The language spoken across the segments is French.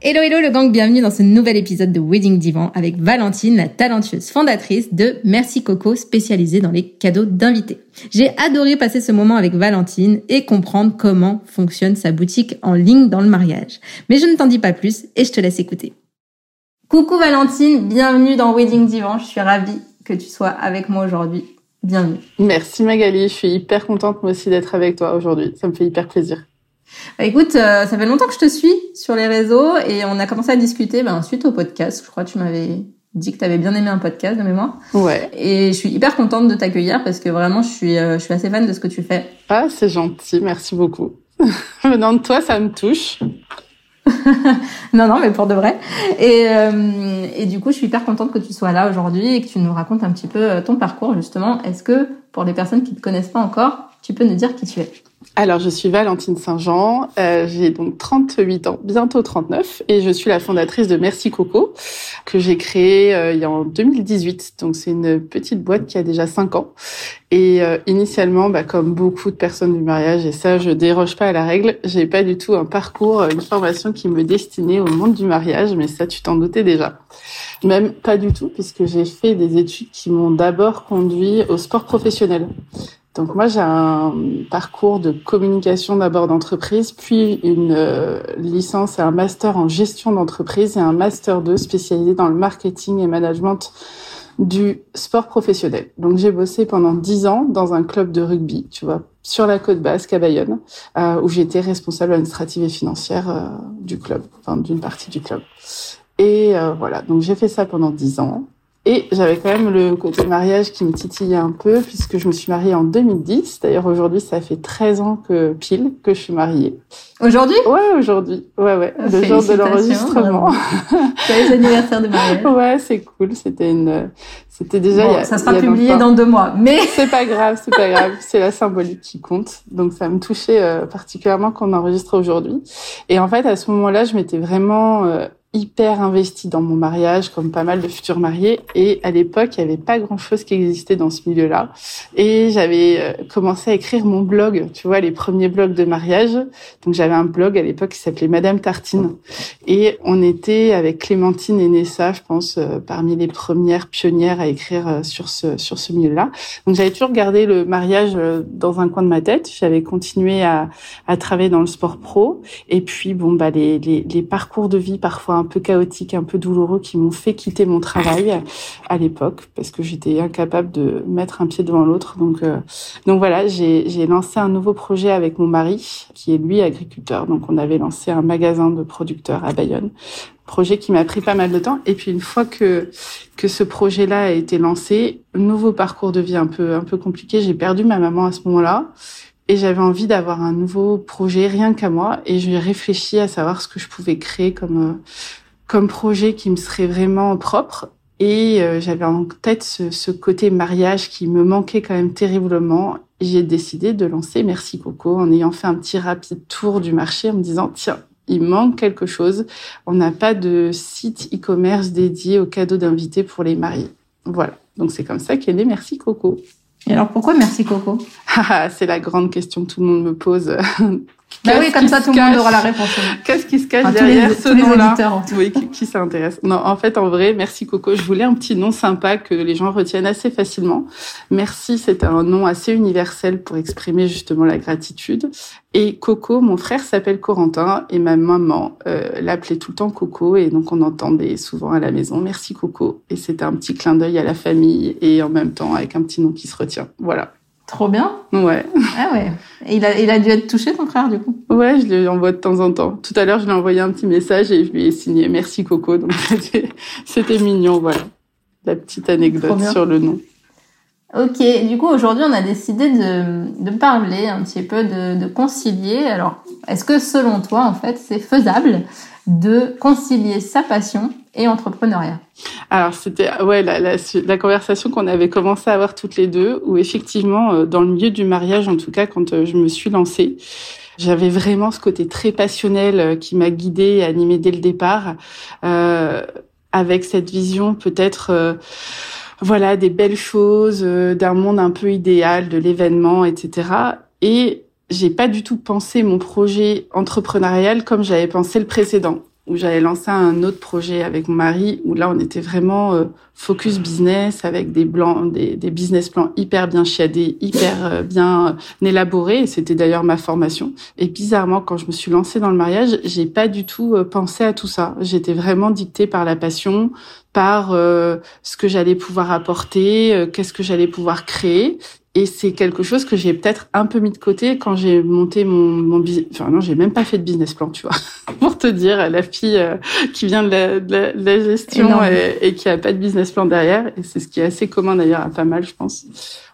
Hello hello le gang, bienvenue dans ce nouvel épisode de Wedding Divan avec Valentine, la talentueuse fondatrice de Merci Coco spécialisée dans les cadeaux d'invités. J'ai adoré passer ce moment avec Valentine et comprendre comment fonctionne sa boutique en ligne dans le mariage. Mais je ne t'en dis pas plus et je te laisse écouter. Coucou Valentine, bienvenue dans Wedding Divan, je suis ravie que tu sois avec moi aujourd'hui. Bienvenue. Merci Magali, je suis hyper contente moi aussi d'être avec toi aujourd'hui, ça me fait hyper plaisir. Bah, écoute, euh, ça fait longtemps que je te suis sur les réseaux et on a commencé à discuter ben, suite au podcast. Je crois que tu m'avais dit que tu avais bien aimé un podcast de mémoire. Ouais. Et je suis hyper contente de t'accueillir parce que vraiment, je suis, euh, je suis assez fan de ce que tu fais. Ah, c'est gentil, merci beaucoup. Venant de toi, ça me touche. non, non, mais pour de vrai. Et, euh, et du coup, je suis hyper contente que tu sois là aujourd'hui et que tu nous racontes un petit peu ton parcours, justement. Est-ce que, pour les personnes qui ne te connaissent pas encore, tu peux nous dire qui tu es alors, je suis Valentine Saint-Jean, euh, j'ai donc 38 ans, bientôt 39, et je suis la fondatrice de Merci Coco, que j'ai créée euh, il y a en 2018. Donc, c'est une petite boîte qui a déjà 5 ans. Et euh, initialement, bah, comme beaucoup de personnes du mariage, et ça, je déroge pas à la règle, j'ai pas du tout un parcours, une formation qui me destinait au monde du mariage, mais ça, tu t'en doutais déjà. Même pas du tout, puisque j'ai fait des études qui m'ont d'abord conduit au sport professionnel. Donc moi j'ai un parcours de communication d'abord d'entreprise, puis une euh, licence et un master en gestion d'entreprise et un master 2 spécialisé dans le marketing et management du sport professionnel. Donc j'ai bossé pendant dix ans dans un club de rugby, tu vois, sur la côte basque à Bayonne, euh, où j'étais responsable administrative et financière euh, du club, enfin d'une partie du club. Et voilà, donc j'ai fait ça pendant dix ans. Et j'avais quand même le côté mariage qui me titillait un peu puisque je me suis mariée en 2010. D'ailleurs, aujourd'hui, ça fait 13 ans que pile que je suis mariée. Aujourd'hui? Ouais, aujourd'hui. Ouais, ouais. Le jour de l'enregistrement. Joyeux anniversaire de mariage. Ouais, c'est cool. C'était une, c'était déjà. Bon, ça sera publié dans deux mois, mais. C'est pas grave, c'est pas grave. C'est la symbolique qui compte. Donc ça me touchait euh, particulièrement qu'on enregistre aujourd'hui. Et en fait, à ce moment-là, je m'étais vraiment euh, hyper investie dans mon mariage, comme pas mal de futurs mariés. Et à l'époque, il n'y avait pas grand-chose qui existait dans ce milieu-là. Et j'avais euh, commencé à écrire mon blog, tu vois, les premiers blogs de mariage. Donc j'avais un blog à l'époque qui s'appelait Madame Tartine. Et on était avec Clémentine et Nessa, je pense, euh, parmi les premières pionnières à écrire euh, sur ce sur ce milieu-là. Donc j'avais toujours gardé le mariage dans un coin de ma tête. J'avais continué à, à travailler dans le sport pro. Et puis bon bah les, les, les parcours de vie parfois un peu chaotiques, un peu douloureux qui m'ont fait quitter mon travail à l'époque parce que j'étais incapable de mettre un pied devant l'autre. Donc, euh, donc voilà, j'ai lancé un nouveau projet avec mon mari qui est lui agriculteur. Donc on avait lancé un magasin de producteurs à Bayonne projet qui m'a pris pas mal de temps. Et puis une fois que que ce projet-là a été lancé, nouveau parcours de vie un peu un peu compliqué. J'ai perdu ma maman à ce moment-là et j'avais envie d'avoir un nouveau projet rien qu'à moi. Et j'ai réfléchi à savoir ce que je pouvais créer comme euh, comme projet qui me serait vraiment propre. Et euh, j'avais en tête ce, ce, côté mariage qui me manquait quand même terriblement. J'ai décidé de lancer Merci Coco en ayant fait un petit rapide tour du marché en me disant tiens il manque quelque chose. On n'a pas de site e-commerce dédié aux cadeaux d'invités pour les mariés. Voilà. Donc c'est comme ça qu'est né Merci Coco et alors pourquoi merci Coco? Ah, C'est la grande question que tout le monde me pose. Bah oui, comme ça tout le monde aura la réponse. Qu'est-ce qui se cache derrière ce nom-là Oui, qui, qui s'intéresse Non, en fait, en vrai, merci Coco. Je voulais un petit nom sympa que les gens retiennent assez facilement. Merci, c'est un nom assez universel pour exprimer justement la gratitude. Et Coco, mon frère s'appelle Corentin et ma maman euh, l'appelait tout le temps Coco et donc on entendait souvent à la maison merci Coco et c'était un petit clin d'œil à la famille et en même temps avec un petit nom qui se retient. Voilà. Trop bien. Ouais. Ah ouais. Et il a, il a dû être touché, ton frère, du coup? Ouais, je lui envoie de temps en temps. Tout à l'heure, je lui ai envoyé un petit message et je lui ai signé merci Coco. Donc c'était mignon, voilà. La petite anecdote sur le nom. Ok, du coup aujourd'hui on a décidé de, de parler un petit peu de, de concilier. Alors, est-ce que selon toi en fait c'est faisable de concilier sa passion et entrepreneuriat? Alors c'était ouais la, la, la conversation qu'on avait commencé à avoir toutes les deux, où effectivement euh, dans le milieu du mariage en tout cas quand euh, je me suis lancée, j'avais vraiment ce côté très passionnel euh, qui m'a guidée et animée dès le départ, euh, avec cette vision peut-être voilà des belles choses, euh, d'un monde un peu idéal, de l'événement, etc. Et j'ai pas du tout pensé mon projet entrepreneurial comme j'avais pensé le précédent où j'avais lancé un autre projet avec mon mari, où là on était vraiment euh, focus business avec des blancs, des, des, business plans hyper bien chiadés, hyper euh, bien euh, élaborés. C'était d'ailleurs ma formation. Et bizarrement, quand je me suis lancée dans le mariage, j'ai pas du tout pensé à tout ça. J'étais vraiment dictée par la passion, par ce que j'allais pouvoir apporter, qu'est-ce que j'allais pouvoir créer. Et c'est quelque chose que j'ai peut-être un peu mis de côté quand j'ai monté mon, mon business. Enfin non, j'ai même pas fait de business plan, tu vois, pour te dire, la fille euh, qui vient de la, de la, gestion et, et, qui a pas de business plan derrière. Et c'est ce qui est assez commun d'ailleurs à pas mal, je pense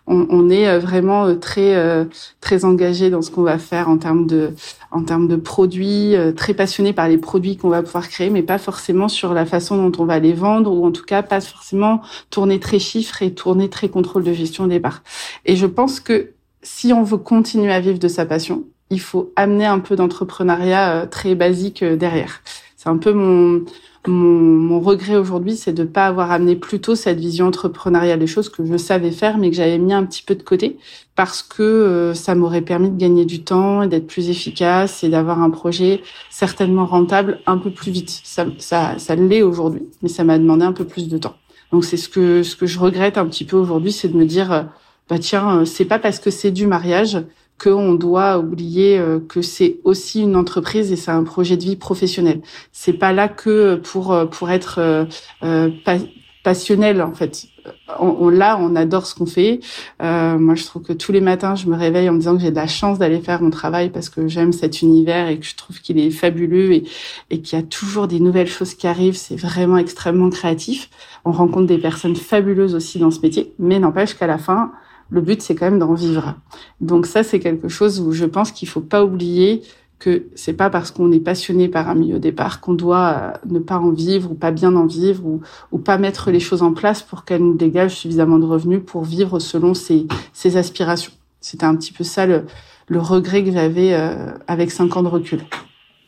on, on est euh, vraiment euh, très euh, très engagé dans ce qu'on va faire en termes de en termes de produits, très passionné par les produits qu'on va pouvoir créer, mais pas forcément sur la façon dont on va les vendre ou en tout cas pas forcément tourner très chiffres et tourner très contrôle de gestion au départ. Et je pense que si on veut continuer à vivre de sa passion, il faut amener un peu d'entrepreneuriat très basique derrière. C'est un peu mon mon, regret aujourd'hui, c'est de ne pas avoir amené plus tôt cette vision entrepreneuriale des choses que je savais faire, mais que j'avais mis un petit peu de côté parce que euh, ça m'aurait permis de gagner du temps et d'être plus efficace et d'avoir un projet certainement rentable un peu plus vite. Ça, ça, ça l'est aujourd'hui, mais ça m'a demandé un peu plus de temps. Donc c'est ce que ce que je regrette un petit peu aujourd'hui, c'est de me dire euh, bah tiens, euh, c'est pas parce que c'est du mariage qu'on doit oublier euh, que c'est aussi une entreprise et c'est un projet de vie professionnel. C'est pas là que pour euh, pour être euh, passionnel en fait. On, on là, on adore ce qu'on fait. Euh, moi, je trouve que tous les matins, je me réveille en me disant que j'ai de la chance d'aller faire mon travail parce que j'aime cet univers et que je trouve qu'il est fabuleux et, et qu'il y a toujours des nouvelles choses qui arrivent. C'est vraiment extrêmement créatif. On rencontre des personnes fabuleuses aussi dans ce métier, mais n'empêche qu'à la fin, le but, c'est quand même d'en vivre. Donc ça, c'est quelque chose où je pense qu'il faut pas oublier que c'est pas parce qu'on est passionné par un milieu au départ qu'on doit euh, ne pas en vivre ou pas bien en vivre ou, ou pas mettre les choses en place pour qu'elles nous dégagent suffisamment de revenus pour vivre selon ses, ses aspirations. C'était un petit peu ça le, le regret que j'avais euh, avec cinq ans de recul.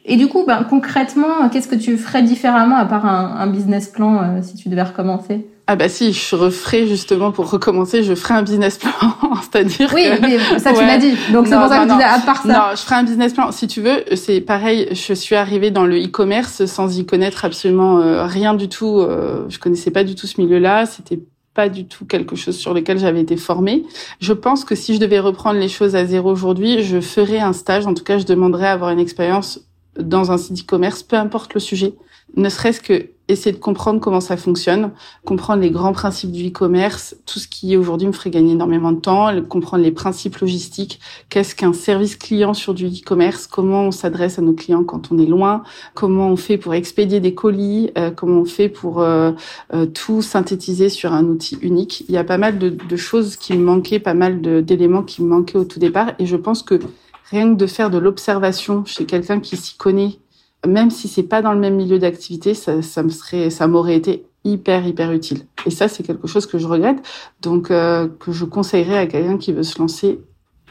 Et du coup, ben, concrètement, qu'est-ce que tu ferais différemment à part un, business plan euh, si tu devais recommencer? Ah bah si, je referai justement pour recommencer, je ferai un business plan, c'est-à-dire Oui, mais ça tu l'as dit. Donc c'est pour ça que je disais à part ça. Non, je ferai un business plan. Si tu veux, c'est pareil, je suis arrivée dans le e-commerce sans y connaître absolument euh, rien du tout, euh, je connaissais pas du tout ce milieu-là, c'était pas du tout quelque chose sur lequel j'avais été formée. Je pense que si je devais reprendre les choses à zéro aujourd'hui, je ferais un stage, en tout cas je demanderais à avoir une expérience dans un site e-commerce, peu importe le sujet, ne serait-ce que essayer de comprendre comment ça fonctionne, comprendre les grands principes du e-commerce, tout ce qui aujourd'hui me ferait gagner énormément de temps, comprendre les principes logistiques, qu'est-ce qu'un service client sur du e-commerce, comment on s'adresse à nos clients quand on est loin, comment on fait pour expédier des colis, euh, comment on fait pour euh, euh, tout synthétiser sur un outil unique? Il y a pas mal de, de choses qui me manquaient, pas mal d'éléments qui me manquaient au tout départ, et je pense que rien que de faire de l'observation chez quelqu'un qui s'y connaît même si c'est pas dans le même milieu d'activité, ça, me serait, ça m'aurait été hyper hyper utile. Et ça, c'est quelque chose que je regrette, donc euh, que je conseillerais à quelqu'un qui veut se lancer,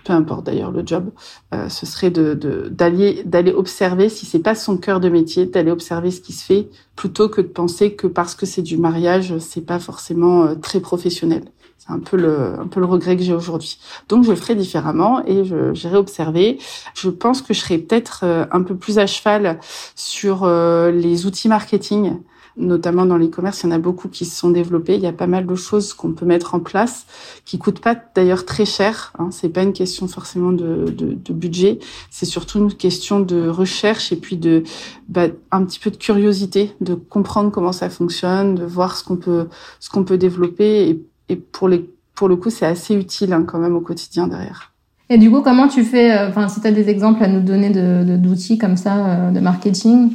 peu importe d'ailleurs le job, euh, ce serait d'aller d'aller observer si c'est pas son cœur de métier, d'aller observer ce qui se fait, plutôt que de penser que parce que c'est du mariage, c'est pas forcément euh, très professionnel. C'est un peu le, un peu le regret que j'ai aujourd'hui. Donc je ferai différemment et j'irai observer. Je pense que je serai peut-être euh, un peu plus à cheval sur euh, les outils marketing notamment dans l'e-commerce, il y en a beaucoup qui se sont développés. Il y a pas mal de choses qu'on peut mettre en place, qui coûtent pas d'ailleurs très cher. Hein. C'est pas une question forcément de, de, de budget, c'est surtout une question de recherche et puis de bah, un petit peu de curiosité, de comprendre comment ça fonctionne, de voir ce qu'on peut ce qu'on peut développer et et pour les pour le coup, c'est assez utile hein, quand même au quotidien derrière. Et du coup, comment tu fais, euh, enfin, si tu as des exemples à nous donner de d'outils comme ça, euh, de marketing?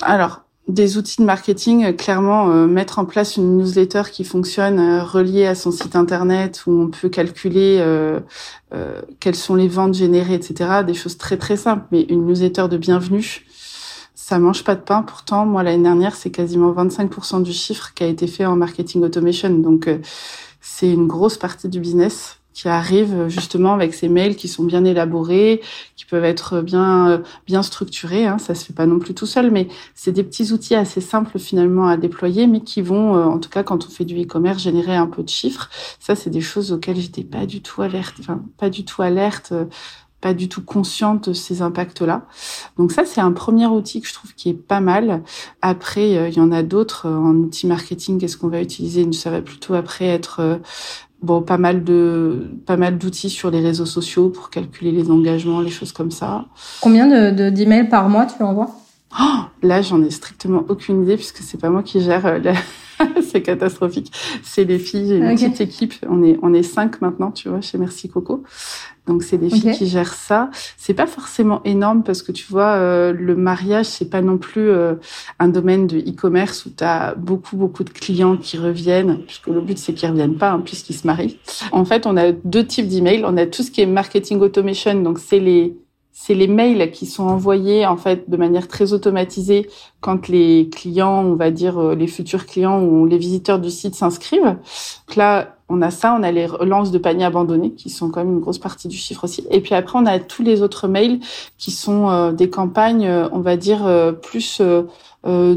Alors, des outils de marketing, euh, clairement, mettre en place une newsletter qui fonctionne reliée à son site internet où on peut calculer quelles sont les ventes générées, etc. Des choses très très simples, mais une newsletter de bienvenue, ça mange pas de pain. Pourtant, moi, l'année dernière, c'est quasiment 25% du chiffre qui a été fait en marketing automation. Donc, c'est une grosse partie du business qui arrive justement avec ces mails qui sont bien élaborés, qui peuvent être bien bien structurés. Hein, ça se fait pas non plus tout seul, mais c'est des petits outils assez simples finalement à déployer, mais qui vont, euh, en tout cas quand on fait du e-commerce, générer un peu de chiffres. Ça, c'est des choses auxquelles j'étais pas du tout alerte, enfin pas du tout alerte euh, pas du tout consciente de ces impacts-là. Donc ça, c'est un premier outil que je trouve qui est pas mal. Après, euh, il y en a d'autres en outil marketing. Qu'est-ce qu'on va utiliser? Ça va plutôt après être bon, pas mal de, pas mal d'outils sur les réseaux sociaux pour calculer les engagements, les choses comme ça. Combien de, d'emails par mois tu envoies? Oh, là, j'en ai strictement aucune idée puisque c'est pas moi qui gère euh, la... c'est catastrophique. C'est les filles, j'ai une petite équipe. On est, on est cinq maintenant, tu vois, chez Merci Coco. Donc c'est des filles qui gèrent ça. C'est pas forcément énorme parce que tu vois, euh, le mariage c'est pas non plus euh, un domaine de e-commerce où tu as beaucoup beaucoup de clients qui reviennent, puisque le but c'est qu'ils reviennent pas hein, puisqu'ils se marient. En fait, on a deux types d'emails. On a tout ce qui est marketing automation, donc c'est les c'est les mails qui sont envoyés en fait de manière très automatisée quand les clients, on va dire euh, les futurs clients ou les visiteurs du site s'inscrivent. Là, on a ça, on a les relances de paniers abandonnés qui sont quand même une grosse partie du chiffre aussi. Et puis après, on a tous les autres mails qui sont euh, des campagnes, euh, on va dire plus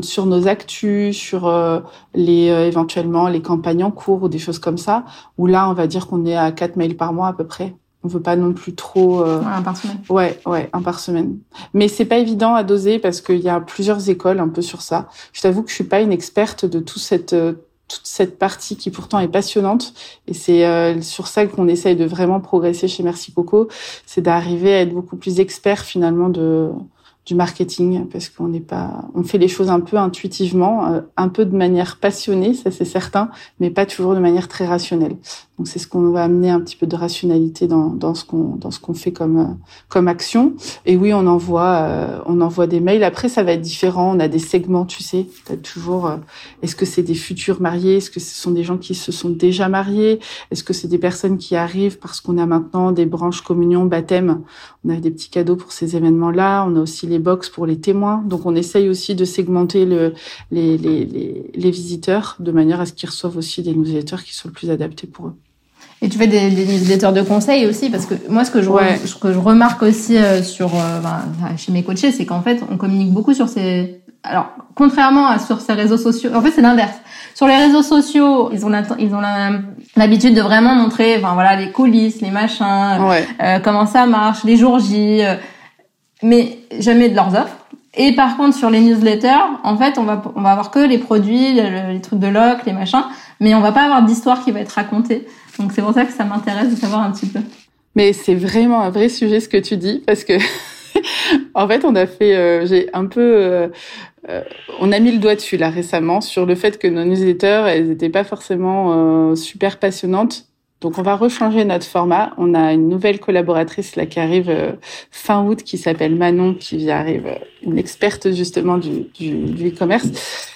sur nos actus, sur les éventuellement les campagnes en cours ou des choses comme ça. Où là, on va dire qu'on est à quatre mails par mois à peu près on veut pas non plus trop. Euh... un par semaine. Ouais, ouais, un par semaine. Mais c'est pas évident à doser parce qu'il y a plusieurs écoles un peu sur ça. Je t'avoue que je suis pas une experte de tout cette euh, toute cette partie qui pourtant est passionnante et c'est euh, sur ça qu'on essaye de vraiment progresser chez Merci Coco, c'est d'arriver à être beaucoup plus expert finalement de du marketing parce qu'on n'est pas, on fait les choses un peu intuitivement, euh, un peu de manière passionnée, ça c'est certain, mais pas toujours de manière très rationnelle. Donc c'est ce qu'on va amener un petit peu de rationalité dans, dans ce qu'on dans ce qu'on fait comme euh, comme action. Et oui, on envoie euh, on envoie des mails. Après ça va être différent. On a des segments, tu sais. T'as toujours. Est-ce que c'est des futurs mariés? Est-ce que ce sont des gens qui se sont déjà mariés? Est-ce que c'est des personnes qui arrivent parce qu'on a maintenant des branches communion, baptême? On a des petits cadeaux pour ces événements-là. On a aussi les box pour les témoins. Donc on essaye aussi de segmenter le, les, les, les, les visiteurs de manière à ce qu'ils reçoivent aussi des newsletters qui soient le plus adaptés pour eux. Et tu fais des, des newsletters de conseils aussi parce que moi ce que je, ce que je remarque aussi euh, sur euh, chez mes coachés c'est qu'en fait on communique beaucoup sur ces alors contrairement à sur ces réseaux sociaux en fait c'est l'inverse sur les réseaux sociaux ils ont ils ont l'habitude de vraiment montrer enfin voilà les coulisses les machins euh, comment ça marche les jours J mais jamais de leurs offres. Et par contre, sur les newsletters, en fait, on va, on va avoir que les produits, les trucs de loc, les machins, mais on va pas avoir d'histoire qui va être racontée. Donc c'est pour ça que ça m'intéresse de savoir un petit peu. Mais c'est vraiment un vrai sujet ce que tu dis, parce que en fait, on a fait, euh, j'ai un peu, euh, euh, on a mis le doigt dessus là récemment sur le fait que nos newsletters, elles n'étaient pas forcément super passionnantes donc on va rechanger notre format. On a une nouvelle collaboratrice là qui arrive euh, fin août qui s'appelle Manon, qui arrive euh, une experte justement du, du, e-commerce.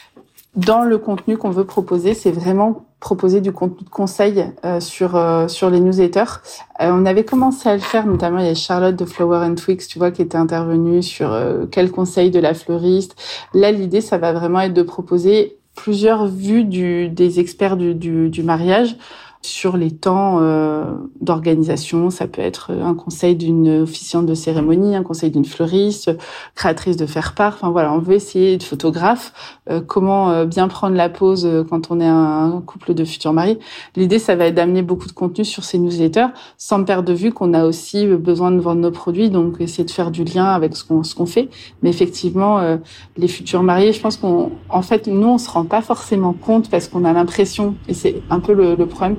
Dans le contenu qu'on veut proposer, c'est vraiment proposer du contenu de conseil euh, sur sur les newsletters. on avait commencé à le faire, notamment il y a Charlotte de Flower and Twigs, tu vois, qui était intervenue sur quel conseil de la fleuriste. Là, l'idée, ça va vraiment être de proposer plusieurs vues du, des experts du, du, du mariage sur les temps euh, d'organisation. Ça peut être un conseil d'une officiante de cérémonie, un conseil d'une fleuriste, créatrice de faire-part. Enfin voilà, on veut essayer de photographe, euh, comment euh, bien prendre la pause quand on est un couple de futurs mariés. L'idée, ça va être d'amener beaucoup de contenu sur ces newsletters, sans perdre de vue qu'on a aussi besoin de vendre nos produits, donc essayer de faire du lien avec ce qu'on qu'on fait. Mais effectivement, les futurs mariés, je pense qu'on, en fait, nous, on se rend pas forcément compte parce qu'on a l'impression, et c'est un peu le, le problème,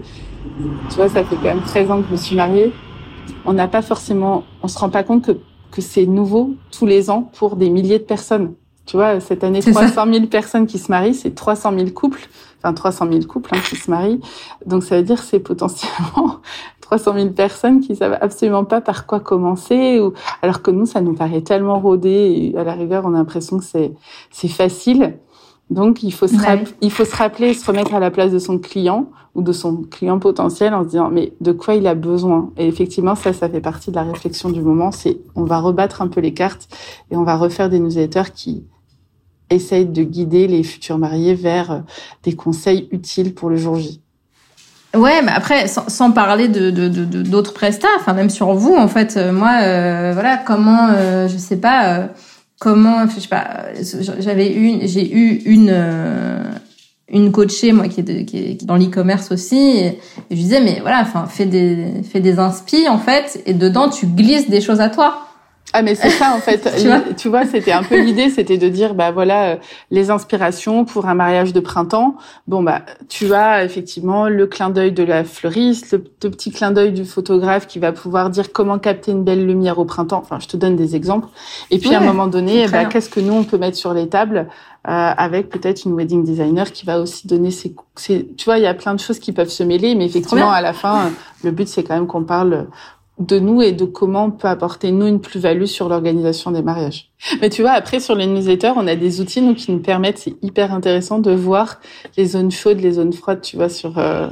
tu vois, ça fait quand même 13 ans que je me suis mariée. On n'a pas forcément, on se rend pas compte que, que c'est nouveau tous les ans pour des milliers de personnes. Tu vois, cette année, 300 000 personnes qui se marient, c'est 300 000 couples, enfin 300 000 couples hein, qui se marient. Donc ça veut dire c'est potentiellement 300 000 personnes qui savent absolument pas par quoi commencer, ou alors que nous, ça nous paraît tellement rodé et à la rigueur, on a l'impression que c'est c'est facile. Donc il faut se il faut se rappeler, se remettre à la place de son client ou de son client potentiel en se disant mais de quoi il a besoin? Et effectivement, ça, ça fait partie de la réflexion du moment. C'est on va rebattre un peu les cartes et on va refaire des newsletters qui essayent de guider les futurs mariés vers euh, des conseils utiles pour le jour J. Ouais, mais après, sans, parler de d'autres de, prestats, enfin même sur vous, en fait, euh, moi, euh, voilà, comment, euh, je sais pas, euh, comment, je sais pas, j'avais eu, j'ai eu une une coachée moi qui est, qui est dans l'e-commerce aussi, et, je disais mais voilà, enfin, fais des fais des inspi en fait, et dedans tu glisses des choses à toi. Ah mais c'est ça en fait. tu vois, c'était un peu l'idée, c'était de dire bah voilà euh, les inspirations pour un mariage de printemps. Bon bah tu as effectivement le clin d'œil de la fleuriste, le, petit clin d'œil du photographe qui va pouvoir dire comment capter une belle lumière au printemps. Enfin, je te donne des exemples. Et puis à un moment donné, bah, qu'est-ce que nous on peut mettre sur les tables euh, avec peut-être une wedding designer qui va aussi donner ses, ses, tu vois, il y a plein de choses qui peuvent se mêler, mais effectivement à la fin, le but c'est quand même qu'on parle de nous et de comment on peut apporter nous une plus-value sur l'organisation des mariages. Mais tu vois, après sur les newsletters, on a des outils nous qui nous permettent, c'est hyper intéressant de voir les zones chaudes, les zones froides, tu vois, sur euh,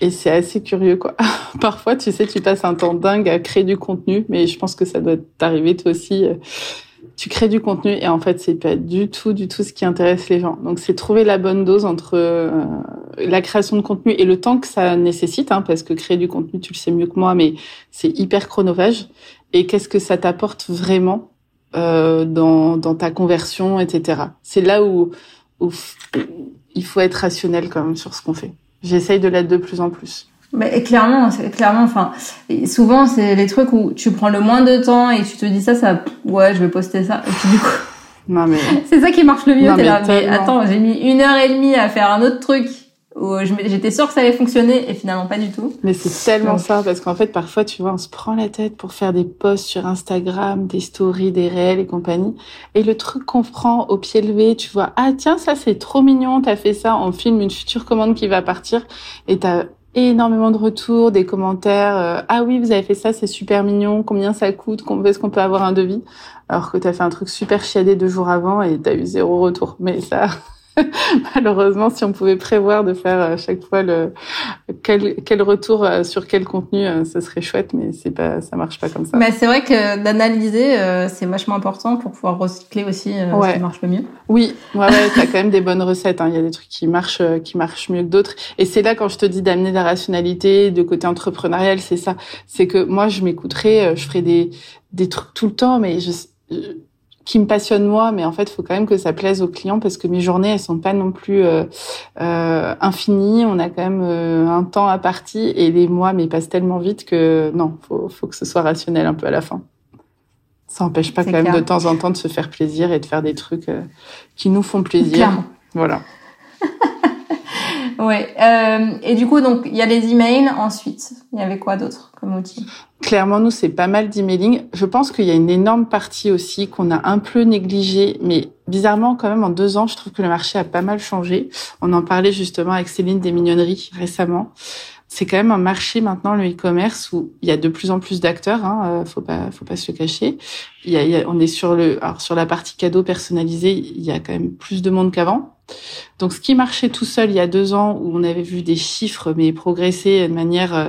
et c'est assez curieux quoi. Parfois, tu sais, tu passes un temps dingue à créer du contenu, mais je pense que ça doit t'arriver toi aussi. Euh, tu crées du contenu et en fait c'est pas du tout du tout ce qui intéresse les gens. Donc c'est trouver la bonne dose entre euh, la création de contenu et le temps que ça nécessite, hein, parce que créer du contenu tu le sais mieux que moi, mais c'est hyper chronophage. Et qu'est-ce que ça t'apporte vraiment euh, dans, dans ta conversion, etc. C'est là où, où il faut être rationnel quand même sur ce qu'on fait. J'essaye de l'être de plus en plus. Mais clairement, clairement, enfin, souvent c'est les trucs où tu prends le moins de temps et tu te dis ça, ça, ouais, je vais poster ça. Et puis du coup, non mais c'est ça qui marche le mieux. T'es là, mais attends, j'ai mis une heure et demie à faire un autre truc où j'étais sûre que ça allait fonctionner et finalement pas du tout. Mais c'est tellement ça parce qu'en fait parfois tu vois on se prend la tête pour faire des posts sur Instagram, des stories, des réels et compagnie et le truc qu'on prend au pied levé, tu vois ah tiens ça c'est trop mignon, t'as fait ça, on filme une future commande qui va partir et t'as énormément de retours, des commentaires. Euh, ah oui, vous avez fait ça, c'est super mignon. Combien ça coûte Est-ce qu'on peut avoir un devis? Alors que tu as fait un truc super chiadé deux jours avant et tu as eu zéro retour. Mais ça, malheureusement, si on pouvait prévoir de faire à chaque fois le quel, quel retour euh, sur quel contenu, euh, ce serait chouette, mais c'est pas, ça marche pas comme ça. Mais c'est vrai que d'analyser, euh, c'est vachement important pour pouvoir recycler aussi ce qui marche le mieux. Oui, ouais, ouais t'as quand même des bonnes recettes. Hein. Il y a des trucs qui marchent, qui marchent mieux que d'autres. Et c'est là quand je te dis d'amener de la rationalité, de côté entrepreneurial, c'est ça. C'est que moi, je m'écouterai, je ferai des des trucs tout le temps, mais je qui me passionne moi, mais en fait, il faut quand même que ça plaise aux clients parce que mes journées, elles sont pas non plus euh, euh, infinies. On a quand même euh, un temps à partie et les mois, mais ils passent tellement vite que non, faut, faut que ce soit rationnel un peu à la fin. Ça n'empêche pas quand même de temps en temps de se faire plaisir et de faire des trucs qui nous font plaisir. Clairement. Voilà. Ouais. Euh, et du coup, donc il y a les emails. Ensuite, il y avait quoi d'autre comme outil? Clairement, nous c'est pas mal d'emailing. Je pense qu'il y a une énorme partie aussi qu'on a un peu négligée, mais bizarrement quand même en deux ans, je trouve que le marché a pas mal changé. On en parlait justement avec Céline des Mignonneries récemment. C'est quand même un marché maintenant le e-commerce où il y a de plus en plus d'acteurs. Hein, euh, faut pas, faut pas se le cacher. Il y a, on est sur le, alors sur la partie cadeau personnalisé, il y a quand même plus de monde qu'avant. Donc, ce qui marchait tout seul il y a deux ans, où on avait vu des chiffres mais progresser de manière euh,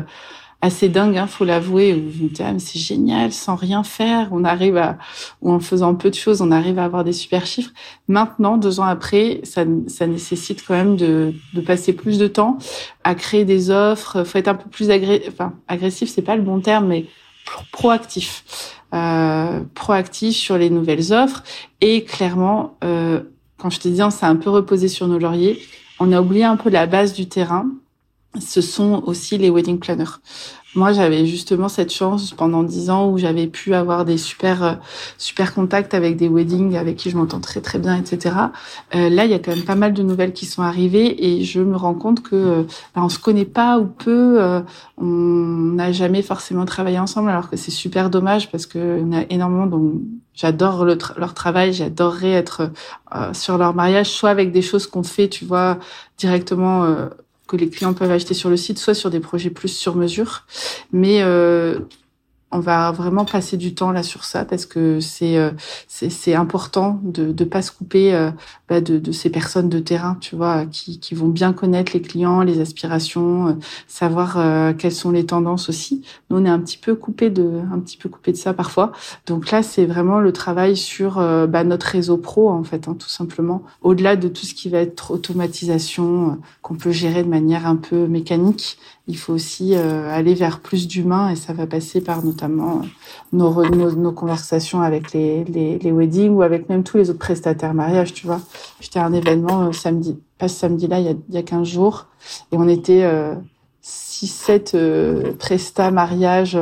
assez dingue, hein, faut l'avouer, ah, c'est génial, sans rien faire, on arrive à, ou en faisant peu de choses, on arrive à avoir des super chiffres. Maintenant, deux ans après, ça, ça nécessite quand même de, de passer plus de temps à créer des offres. Faut être un peu plus agré enfin, agressif, c'est pas le bon terme, mais proactif. Euh, proactif sur les nouvelles offres et clairement euh, quand je te dis on s'est un peu reposé sur nos lauriers, on a oublié un peu la base du terrain. Ce sont aussi les wedding planners. Moi, j'avais justement cette chance pendant dix ans où j'avais pu avoir des super euh, super contacts avec des weddings avec qui je m'entends très très bien, etc. Euh, là, il y a quand même pas mal de nouvelles qui sont arrivées et je me rends compte que euh, ben, on se connaît pas ou peu, euh, on n'a jamais forcément travaillé ensemble, alors que c'est super dommage parce que on a énormément donc j'adore le leur travail, j'adorerais être sur leur mariage, soit avec des choses qu'on fait, tu vois, directement que les clients peuvent acheter sur le site, soit sur des projets plus sur mesure. Mais euh, on va vraiment passer du temps là sur ça parce que c'est euh, c'est important de de pas se couper euh, bah, de, de ces personnes de terrain tu vois qui qui vont bien connaître les clients les aspirations euh, savoir quelles sont les tendances aussi. Nous on est un petit peu coupé de un petit peu coupé de ça parfois. Donc là c'est vraiment le travail sur bah, notre réseau pro en fait hein, tout simplement. Au-delà de tout ce qui va être automatisation qu'on peut gérer de manière un peu mécanique il faut aussi euh, aller vers plus d'humains et ça va passer par notamment nos, nos, nos conversations avec les, les, les, weddings ou avec même tous les autres prestataires mariage, tu vois. J'étais à un événement euh, samedi, pas ce samedi-là, il y a, y a 15 jours, et on était euh, 6-7 euh, prestats mariage.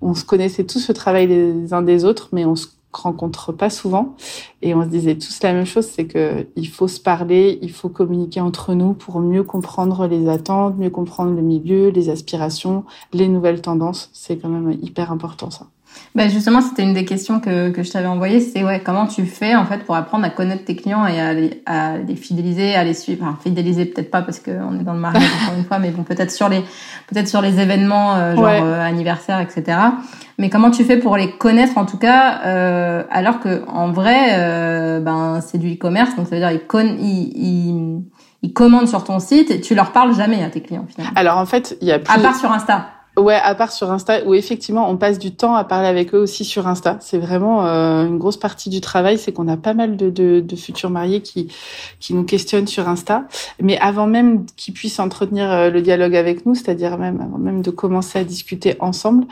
On se connaissait tous le travail les uns des autres, mais on se rencontre pas souvent et on se disait tous la même chose c'est que il faut se parler il faut communiquer entre nous pour mieux comprendre les attentes mieux comprendre le milieu les aspirations les nouvelles tendances c'est quand même hyper important ça ben justement, c'était une des questions que, que je t'avais envoyées. C'est ouais, comment tu fais en fait pour apprendre à connaître tes clients et à les, à les fidéliser, à les suivre? Enfin, fidéliser peut-être pas parce qu'on est dans le mariage encore une fois, mais bon, peut-être sur les peut-être sur les événements euh, genre euh, anniversaire, etc. Mais comment tu fais pour les connaître en tout cas euh, alors que en vrai, euh, ben c'est du e-commerce, donc ça veut dire ils, con ils, ils, ils commandent sur ton site et tu leur parles jamais à tes clients finalement. Alors en fait, il y a plus... à part sur Insta. Ouais, à part sur Insta, où effectivement on passe du temps à parler avec eux aussi sur Insta. C'est vraiment euh, une grosse partie du travail, c'est qu'on a pas mal de, de, de, futurs mariés qui qui nous questionnent sur Insta. Mais avant même qu'ils puissent entretenir le dialogue avec nous, c'est-à-dire même avant même de commencer à discuter ensemble,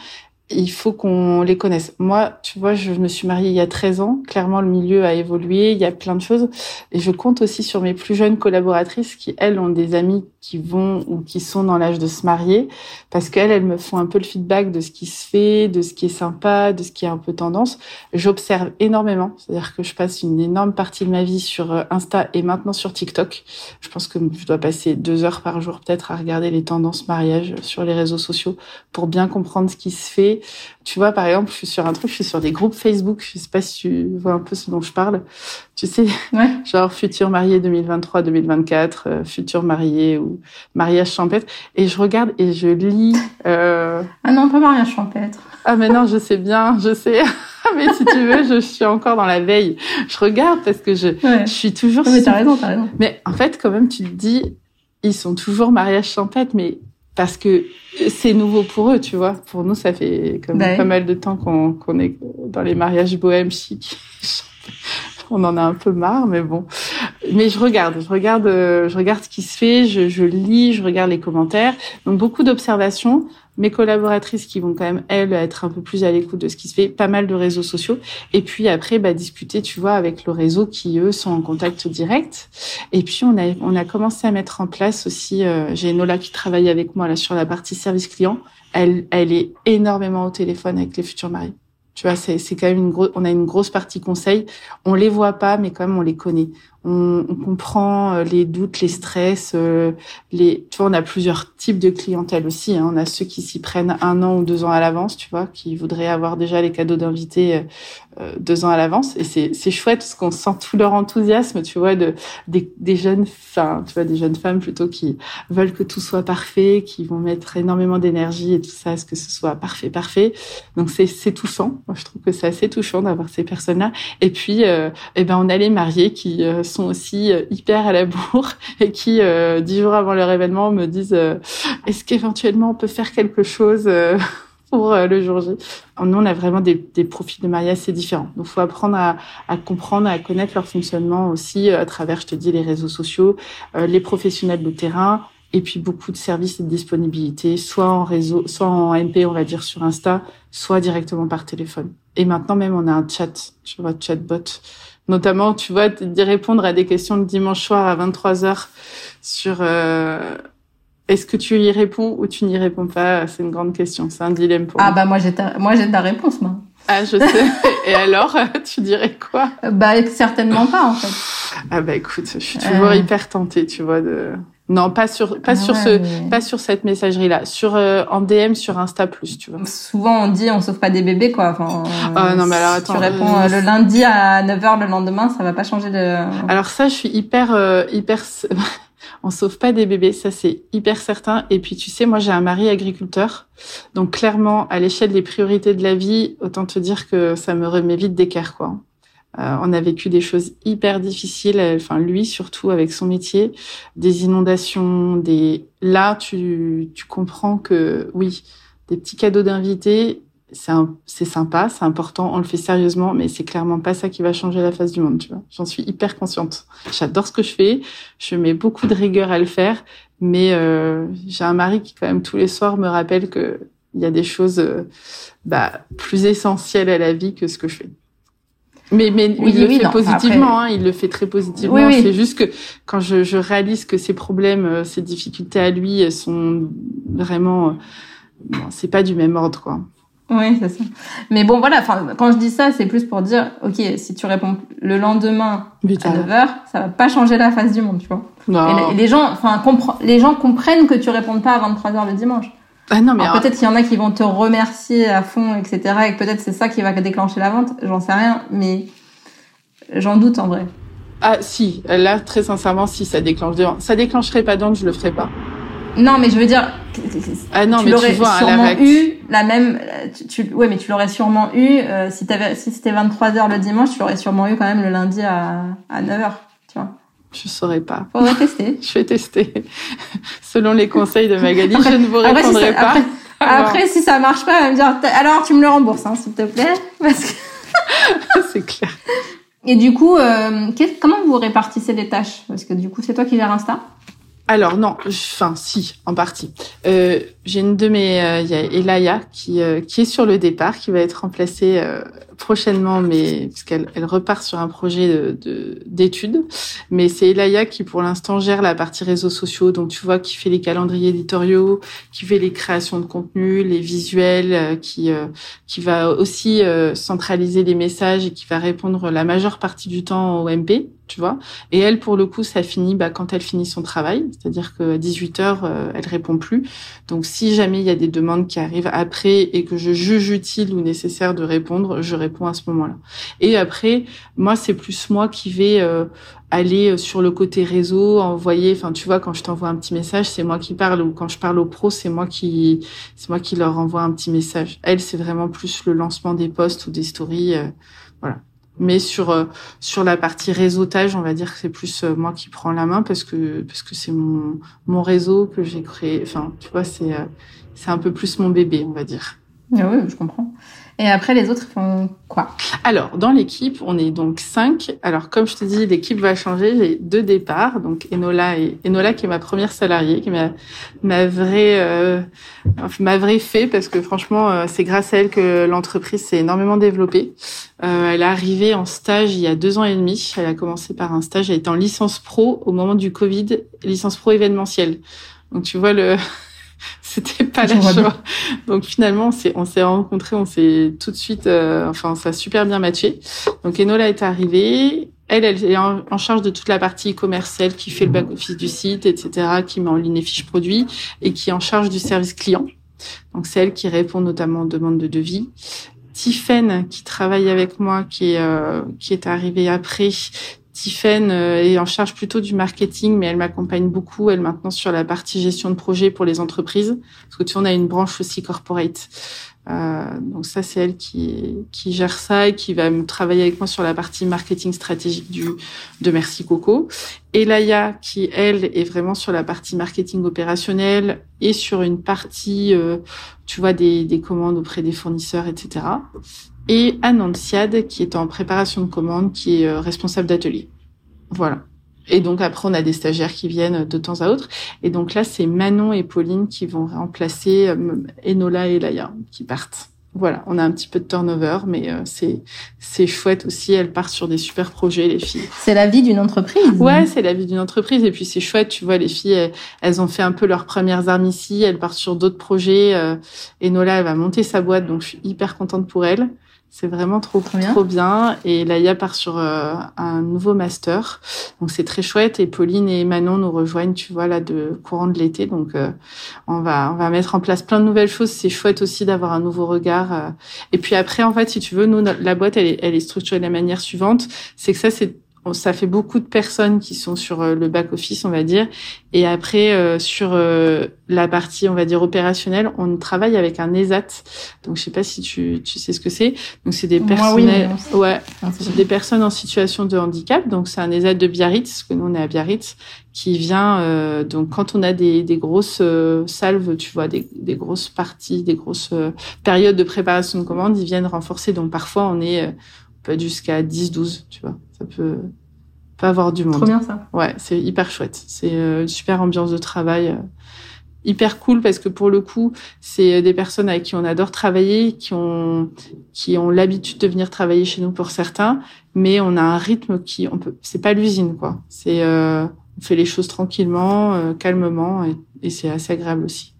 il faut qu'on les connaisse. Moi, tu vois, je me suis mariée il y a 13 ans. Clairement, le milieu a évolué. Il y a plein de choses. Et je compte aussi sur mes plus jeunes collaboratrices qui, elles, ont des amis qui vont ou qui sont dans l'âge de se marier. Parce qu'elles, elles me font un peu le feedback de ce qui se fait, de ce qui est sympa, de ce qui est un peu tendance. J'observe énormément. C'est-à-dire que je passe une énorme partie de ma vie sur euh, Insta et maintenant sur TikTok. Je pense que je dois passer deux heures par jour peut-être à regarder les tendances mariage sur les réseaux sociaux pour bien comprendre ce qui se fait tu vois, par exemple, je suis sur un truc, je suis sur des groupes Facebook. Je sais pas si tu vois un peu ce dont je parle. Tu sais, ouais. genre futur marié 2023-2024, euh, futur marié ou mariage champêtre. Et je regarde et je lis. Euh... Ah non, pas mariage champêtre. Ah mais non, je sais bien, je sais. mais si tu veux, je suis encore dans la veille. Je regarde parce que je, ouais. je suis toujours. mais t'as raison, t'as raison. Mais en fait, quand même, tu te dis, ils sont toujours mariage champêtre, mais parce que c'est nouveau pour eux, tu vois. Pour nous, ça fait comme bah pas mal de temps qu'on est dans les mariages bohèmes chic. On en a un peu marre, mais bon. Mais je regarde, je regarde, je regarde ce qui se fait, je, je lis, je regarde les commentaires. Donc beaucoup d'observations. Mes collaboratrices qui vont quand même elles être un peu plus à l'écoute de ce qui se fait, pas mal de réseaux sociaux. Et puis après, bah, discuter, tu vois, avec le réseau qui eux sont en contact direct. Et puis on a on a commencé à mettre en place aussi. Euh, J'ai Nola qui travaille avec moi là sur la partie service client. Elle elle est énormément au téléphone avec les futurs maris. Tu vois, c'est quand même une grosse. On a une grosse partie conseil. On les voit pas, mais quand même on les connaît. On, on comprend les doutes, les stress, euh, les. Tu vois, on a plusieurs types de clientèle aussi. Hein. On a ceux qui s'y prennent un an ou deux ans à l'avance, tu vois, qui voudraient avoir déjà les cadeaux d'invités euh, deux ans à l'avance. Et c'est c'est chouette parce qu'on sent tout leur enthousiasme, tu vois, de des, des jeunes, enfin, tu vois, des jeunes femmes plutôt qui veulent que tout soit parfait, qui vont mettre énormément d'énergie et tout ça, à ce que ce soit parfait, parfait. Donc c'est c'est touchant. Moi, je trouve que c'est assez touchant d'avoir ces personnes-là. Et puis, euh, eh ben, on a les mariés qui euh, sont aussi euh, hyper à la bourre et qui, euh, dix jours avant leur événement, me disent euh, est-ce qu'éventuellement on peut faire quelque chose pour le jour J? Nous, on a vraiment des, profils de mariage assez différents. Donc, faut apprendre à, à, comprendre, à connaître leur fonctionnement aussi à travers, je te dis, les réseaux sociaux, les professionnels de terrain, et puis beaucoup de services et de disponibilité, soit en réseau, soit en MP, on va dire sur Insta, soit directement par téléphone. Et maintenant même, on a un chat, tu vois, chatbot. Notamment, tu vois, d'y répondre à des questions le dimanche soir à 23h sur... Euh, Est-ce que tu y réponds ou tu n'y réponds pas? C'est une grande question. C'est un dilemme pour Ah bah moi j'ai moi j'ai ta réponse moi. Ah je sais. Et alors, tu dirais quoi? Bah certainement pas en fait. Ah bah écoute, je suis toujours euh. hyper tentée, tu vois, de non, pas sur pas ah sur ce pas sur cette messagerie là, sur euh, en DM sur Insta plus, tu vois. Souvent on dit on sauve pas des bébés quoi. Enfin, ah non mais alors attends, tu réponds euh, le lundi à 9h le lendemain, ça va pas changer de Alors ça je suis hyper euh, hyper on sauve pas des bébés, ça c'est hyper certain et puis tu sais moi j'ai un mari agriculteur. Donc clairement à l'échelle des priorités de la vie, autant te dire que ça me remet vite d'équerre quoi. Euh, on a vécu des choses hyper difficiles, euh, enfin lui surtout avec son métier, des inondations, des là tu tu comprends que oui, des petits cadeaux d'invités, c'est c'est sympa, c'est important, on le fait sérieusement, mais c'est clairement pas ça qui va changer la face du monde, tu vois. J'en suis hyper consciente. J'adore ce que je fais, je mets beaucoup de rigueur à le faire, mais euh, j'ai un mari qui quand même tous les soirs me rappelle que il y a des choses bah, plus essentielles à la vie que ce que je fais. Mais, mais il le fait positivement, hein, il le fait très positivement. c'est juste que quand je, je, réalise que ses problèmes, euh, ses difficultés à lui sont vraiment, euh, bon, c'est pas du même ordre, quoi. Oui, c'est ça. Mais bon, voilà, enfin, quand je dis ça, c'est plus pour dire, ok, si tu réponds le lendemain à 9h, ça va pas changer la face du monde, tu vois. Non. Et, les gens, enfin, les gens comprennent que tu réponds pas à 23h le dimanche. Ah non, mais peut-être qu'il y en a qui vont te remercier à fond, etc. Et que peut-être c'est ça qui va déclencher la vente. J'en sais rien, mais j'en doute en vrai. Ah si, là très sincèrement, si ça déclenche des ventes, ça déclencherait pas donc je le ferais pas. Non, mais je veux dire, ah non, tu mais l'aurais sûrement la eu la même. Tu, tu, ouais, mais tu l'aurais sûrement eu euh, si t'avais, si c'était 23 h le dimanche, tu l'aurais sûrement eu quand même le lundi à à 9 h tu vois. Je saurais pas. Faudrait tester. je vais tester. Selon les conseils de Magali, je ne vous répondrai pas. Après, si ça marche pas, elle va me dire alors tu me le rembourses, hein, s'il te plaît, parce que c'est clair. Et du coup, euh, comment vous répartissez les tâches? Parce que du coup, c'est toi qui gères Insta? Alors non, enfin si, en partie. Euh, j'ai une de mes, euh, y a Elaya qui euh, qui est sur le départ, qui va être remplacée euh, prochainement, mais puisqu'elle elle repart sur un projet de d'études. Mais c'est Elaya qui pour l'instant gère la partie réseaux sociaux, donc tu vois qui fait les calendriers éditoriaux, qui fait les créations de contenu, les visuels, qui qui va aussi centraliser les messages et qui va répondre la majeure partie du temps au MP tu vois. Et elle, pour le coup, ça finit bah, quand elle finit son travail, c'est-à-dire qu'à 18 heures, euh, elle répond plus. Donc, jamais il y a des demandes qui arrivent après et que je juge utile ou nécessaire de répondre, je réponds à ce moment-là. Et après, moi, c'est plus moi qui vais euh, aller euh, sur le côté réseau, envoyer. Enfin, tu vois, quand je t'envoie un petit message, c'est moi qui parle, ou quand je parle aux pros, c'est moi qui, c'est moi qui leur envoie un petit message. Elle, c'est vraiment plus le lancement des posts ou des stories. voilà. Mais sur euh, sur la partie réseautage, on va dire que c'est plus euh, moi qui prends la main parce que parce que c'est mon mon réseau que j'ai créé. Enfin, tu vois, c'est euh, c'est un peu plus mon bébé, on va dire. Ah oui, je comprends. Et après, les autres font quoi? Alors, dans l'équipe, on est donc cinq. Alors, comme je te dis, l'équipe va changer. J'ai deux départs, donc Enola et Enola qui est ma première salariée, qui est ma, ma vraie euh, ma vraie fée, parce que franchement, euh, c'est grâce à elle que l'entreprise s'est énormément développée. Euh, elle est arrivée en stage il y a deux ans et demi. Elle a commencé par un stage. Elle était en licence pro au moment du Covid, licence pro événementielle. Donc, tu vois le c'était pas la choix. Donc finalement, on s'est, on s'est rencontrés, on s'est tout de suite, euh, enfin, ça a super bien matché. Donc Enola est arrivée. Elle, elle est en, charge de toute la partie commerciale qui fait le back-office du site, etc., qui met en ligne les fiches produits et qui est en charge du service client. Donc c'est elle qui répond notamment aux demandes de devis. Tiffaine, qui travaille avec moi, qui est, euh, qui est arrivée après, Tiffen euh, est en charge plutôt du marketing, mais elle m'accompagne beaucoup, elle maintenant sur la partie gestion de projet pour les entreprises, parce que tu vois, on a une branche aussi corporate. Euh, donc ça, c'est elle qui, qui gère ça et qui va me travailler avec moi sur la partie marketing stratégique du de Merci Coco. Et Laïa, qui elle est vraiment sur la partie marketing opérationnel et sur une partie, euh, tu vois, des, des commandes auprès des fournisseurs, etc et Annonciade qui est en préparation de commande, qui est euh, responsable d'atelier. Voilà. Et donc après, on a des stagiaires qui viennent de temps à autre. Et donc là, c'est Manon et Pauline qui vont remplacer euh, Enola et Laïa, qui partent. voilà, on a un petit peu de turnover, mais euh, c'est c'est chouette aussi. Elles partent sur des super projets, les filles. C'est la vie d'une entreprise. Ouais, c'est la vie d'une entreprise. Et puis c'est chouette, tu vois, les filles, elles, ont fait un peu leurs premières armes ici. Elles partent sur d'autres projets. Euh, et Nola, elle va monter sa boîte, donc je suis hyper contente pour elle. C'est vraiment trop, trop bien. trop bien. Et Laïa part sur euh, un nouveau master. Donc c'est très chouette. Et Pauline et Manon nous rejoignent, tu vois, là, de courant de l'été. Donc euh, on va on va mettre en place plein de nouvelles choses. C'est chouette aussi d'avoir un nouveau regard. Euh. Et puis après, en fait, si tu veux, nous, la boîte, elle est, elle est structurée de la manière suivante. C'est que ça, c'est ça fait beaucoup de personnes qui sont sur euh, le back office, on va dire, et après euh, sur euh, la partie, on va dire opérationnelle, on travaille avec un ESAT. Donc je sais pas si tu, tu sais ce que c'est. Donc c'est des personnes, ouais, c'est des personnes en situation de handicap. Donc c'est un ESAT de Biarritz, parce que nous on est à Biarritz, qui vient donc quand on a des, des grosses salves, tu vois, des, des grosses parties, des grosses périodes de préparation de commande, ils viennent renforcer. Donc parfois on est peut être jusqu'à 10, 12, tu vois. Ça peut, pas avoir du monde. Trop bien ça. Ouais, c'est hyper chouette. C'est euh, une super ambiance de travail. Euh, hyper cool parce que pour le coup, c'est des personnes avec qui on adore travailler, qui ont qui ont l'habitude de venir travailler chez nous pour certains, mais on a un rythme qui on peut c'est pas l'usine quoi. C'est euh, on fait les choses tranquillement, calmement et, et c'est assez agréable aussi.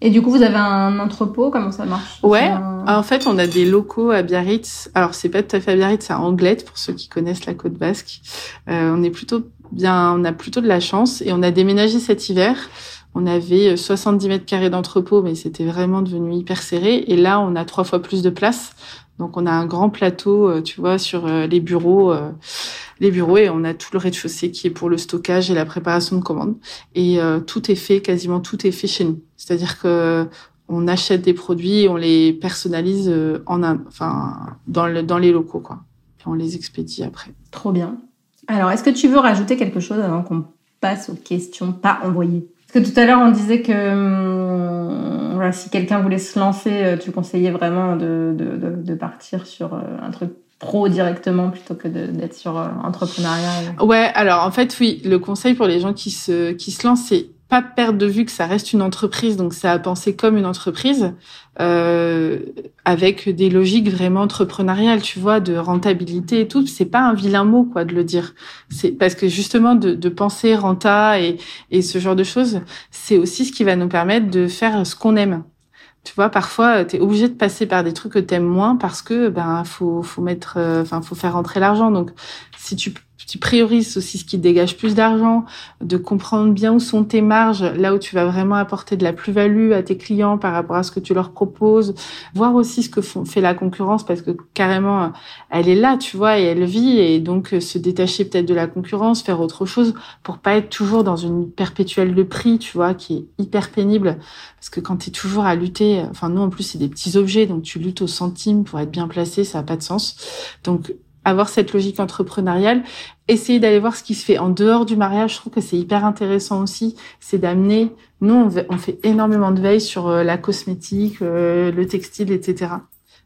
Et du coup, vous avez un entrepôt Comment ça marche? Ouais. En fait, on a des locaux à Biarritz. Alors, c'est pas tout à fait à Biarritz, c'est à Anglette pour ceux qui connaissent la côte basque. Euh, on est plutôt bien, on a plutôt de la chance et on a déménagé cet hiver. On avait 70 mètres carrés d'entrepôt, mais c'était vraiment devenu hyper serré. Et là, on a trois fois plus de place. Donc, on a un grand plateau, euh, tu vois, sur euh, les bureaux les bureaux et on a tout le rez-de-chaussée qui est pour le stockage et la préparation de commandes. Et euh, tout est fait, quasiment tout est fait chez nous. C'est-à-dire que on achète des produits on les personnalise euh, en enfin dans, dans les locaux quoi. Et on les expédie après. Trop bien. Alors, est-ce que tu veux rajouter quelque chose avant qu'on passe aux questions pas envoyées? Parce que tout à l'heure on disait que hum, si quelqu'un voulait se lancer, euh, tu conseillais vraiment de, partir sur un truc pro directement plutôt que d'être sur euh, entrepreneuriat. Ouais, alors en fait oui, le conseil pour les gens qui se qui se lancent c'est pas perdre de vue que ça reste une entreprise, donc c'est à penser comme une entreprise, euh, avec des logiques vraiment entrepreneuriales, tu vois, de rentabilité et tout. C'est pas un vilain mot, quoi, de le dire. C'est parce que justement de, de penser renta et, et ce genre de choses, c'est aussi ce qui va nous permettre de faire ce qu'on aime. Tu vois, parfois, tu es obligé de passer par des trucs que t'aimes moins parce que ben faut faut mettre, euh, enfin faut faire rentrer l'argent. Donc, si tu tu priorises aussi ce qui dégage plus d'argent, de comprendre bien où sont tes marges, là où tu vas vraiment apporter de la plus-value à tes clients par rapport à ce que tu leur proposes, voir aussi ce que fait la concurrence parce que carrément elle est là, tu vois, et elle vit et donc euh, se détacher peut-être de la concurrence, faire autre chose pour pas être toujours dans une perpétuelle de prix, tu vois, qui est hyper pénible parce que quand tu es toujours à lutter, enfin nous en plus c'est des petits objets donc tu luttes au centime pour être bien placé, ça a pas de sens. Donc avoir cette logique entrepreneuriale, essayer d'aller voir ce qui se fait en dehors du mariage. Je trouve que c'est hyper intéressant aussi. C'est d'amener. Nous, on fait énormément de veille sur euh, la cosmétique, euh, le textile, etc.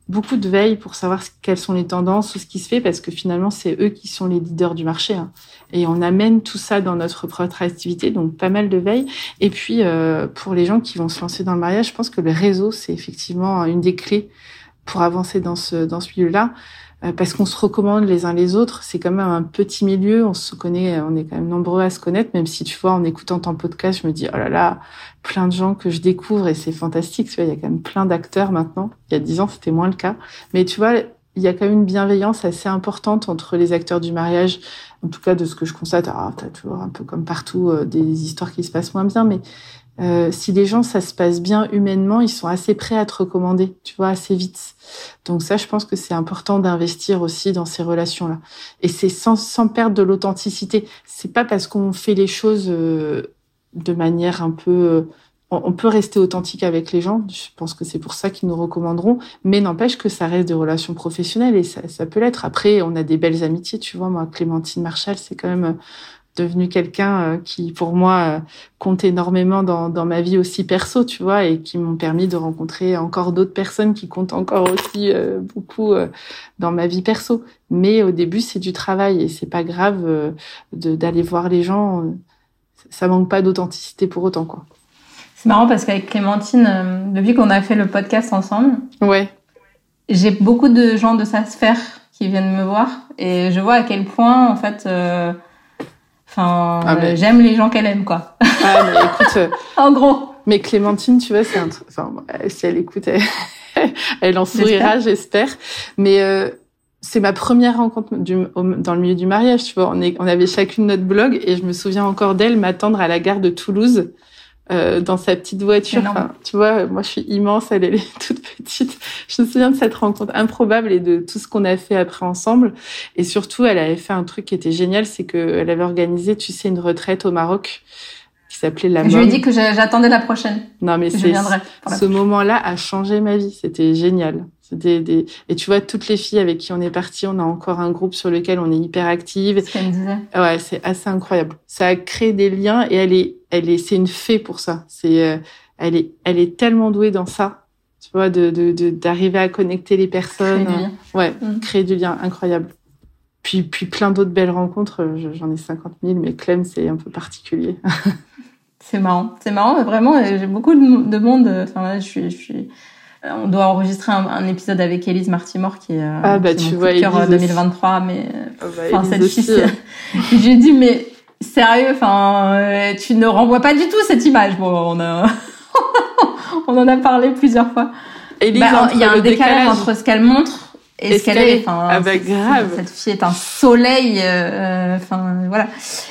Beaucoup de veille pour savoir quelles sont les tendances ou ce qui se fait, parce que finalement, c'est eux qui sont les leaders du marché. Hein. Et on amène tout ça dans notre propre activité, donc pas mal de veille. Et puis, euh, pour les gens qui vont se lancer dans le mariage, je pense que le réseau, c'est effectivement une des clés pour avancer dans ce dans ce milieu-là. Euh, parce qu'on se recommande les uns les autres. C'est quand même un petit milieu, on se connaît, on est quand même nombreux à se connaître, même si tu vois, en écoutant ton podcast, je me dis, oh là là, plein de gens que je découvre et c'est fantastique, tu vois, il y a quand même plein d'acteurs maintenant. Il y a dix ans, c'était moins le cas. Mais tu vois, il y a quand même une bienveillance assez importante entre les acteurs du mariage, en tout cas de ce que je constate. Ah, t'as toujours un peu comme partout euh, des histoires qui se passent moins bien, mais euh, si les gens, ça se passe bien humainement, ils sont assez prêts à te recommander, tu vois, assez vite. Donc ça, je pense que c'est important d'investir aussi dans ces relations-là. Et c'est sans, sans perdre de l'authenticité. C'est pas parce qu'on fait les choses euh, de manière un peu... Euh, on peut rester authentique avec les gens. Je pense que c'est pour ça qu'ils nous recommanderont. Mais n'empêche que ça reste des relations professionnelles et ça, ça peut l'être. Après, on a des belles amitiés, tu vois. Moi, Clémentine Marshall, c'est quand même devenu quelqu'un euh, qui, pour moi, euh, compte énormément dans, dans ma vie aussi perso, tu vois, et qui m'ont permis de rencontrer encore d'autres personnes qui comptent encore aussi euh, beaucoup dans ma vie perso. Mais au début, c'est du travail et c'est pas grave d'aller voir les gens. Ça manque pas d'authenticité pour autant, quoi. C'est marrant parce qu'avec Clémentine, depuis qu'on a fait le podcast ensemble, ouais j'ai beaucoup de gens de sa sphère qui viennent me voir et je vois à quel point en fait enfin Ah, j'aime les gens qu'elle aime quoi Ah, mais écoute, euh, en gros mais Clémentine, tu vois, c'est un truc. Enfin, euh, si elle écoute, elle, elle en sourira, j'espère. Mais euh, c'est ma première rencontre du, au- dans le milieu du mariage. Tu vois, on, est, on avait chacune notre blog et je me souviens encore d'elle m'attendre à la gare de Toulouse. Euh, dans sa petite voiture. Enfin, tu vois, moi je suis immense, elle, elle est toute petite. Je me souviens de cette rencontre improbable et de tout ce qu'on a fait après ensemble. Et surtout, elle avait fait un truc qui était génial, c'est qu'elle avait organisé, tu sais, une retraite au Maroc qui s'appelait la je lui ai dit que j'a- j'attendais la prochaine Non, mais c'est ce moment-là a changé ma vie. C'était génial. Des et tu vois toutes les filles avec qui on est parti, on a encore un groupe sur lequel on est hyper active. ce Ouais, c'est assez incroyable. Ça a créé des liens et elle est elle est c'est une fée pour ça. C'est euh, elle est elle est tellement douée dans ça. Tu vois de de de- d'arriver à connecter les personnes. Créer du lien. Ouais, Mm. créer du lien incroyable. Puis puis plein d'autres belles rencontres. Je- J'en ai 50 000, mais Clem c'est un peu particulier. C'est marrant, c'est marrant, mais vraiment, euh, j'ai beaucoup de, de monde. euh, Enfin, là, je suis, je suis. Euh, On doit enregistrer un, un épisode avec Élise Martimore qui est, euh, Ah, bah, qui est tu mon vois, coup de cœur Élise euh, aussi. 2023, mais Ah bah, enfin cette fille, c'est- j'ai dit mais sérieux, enfin, tu ne renvoies pas du tout cette image. Bon, on a, on en a parlé plusieurs fois. Bah, il y a un décalage, entre ce qu'elle montre et, ce qu'elle est. Enfin, Ah bah, grave. Cette fille est un soleil. euh, Enfin, voilà.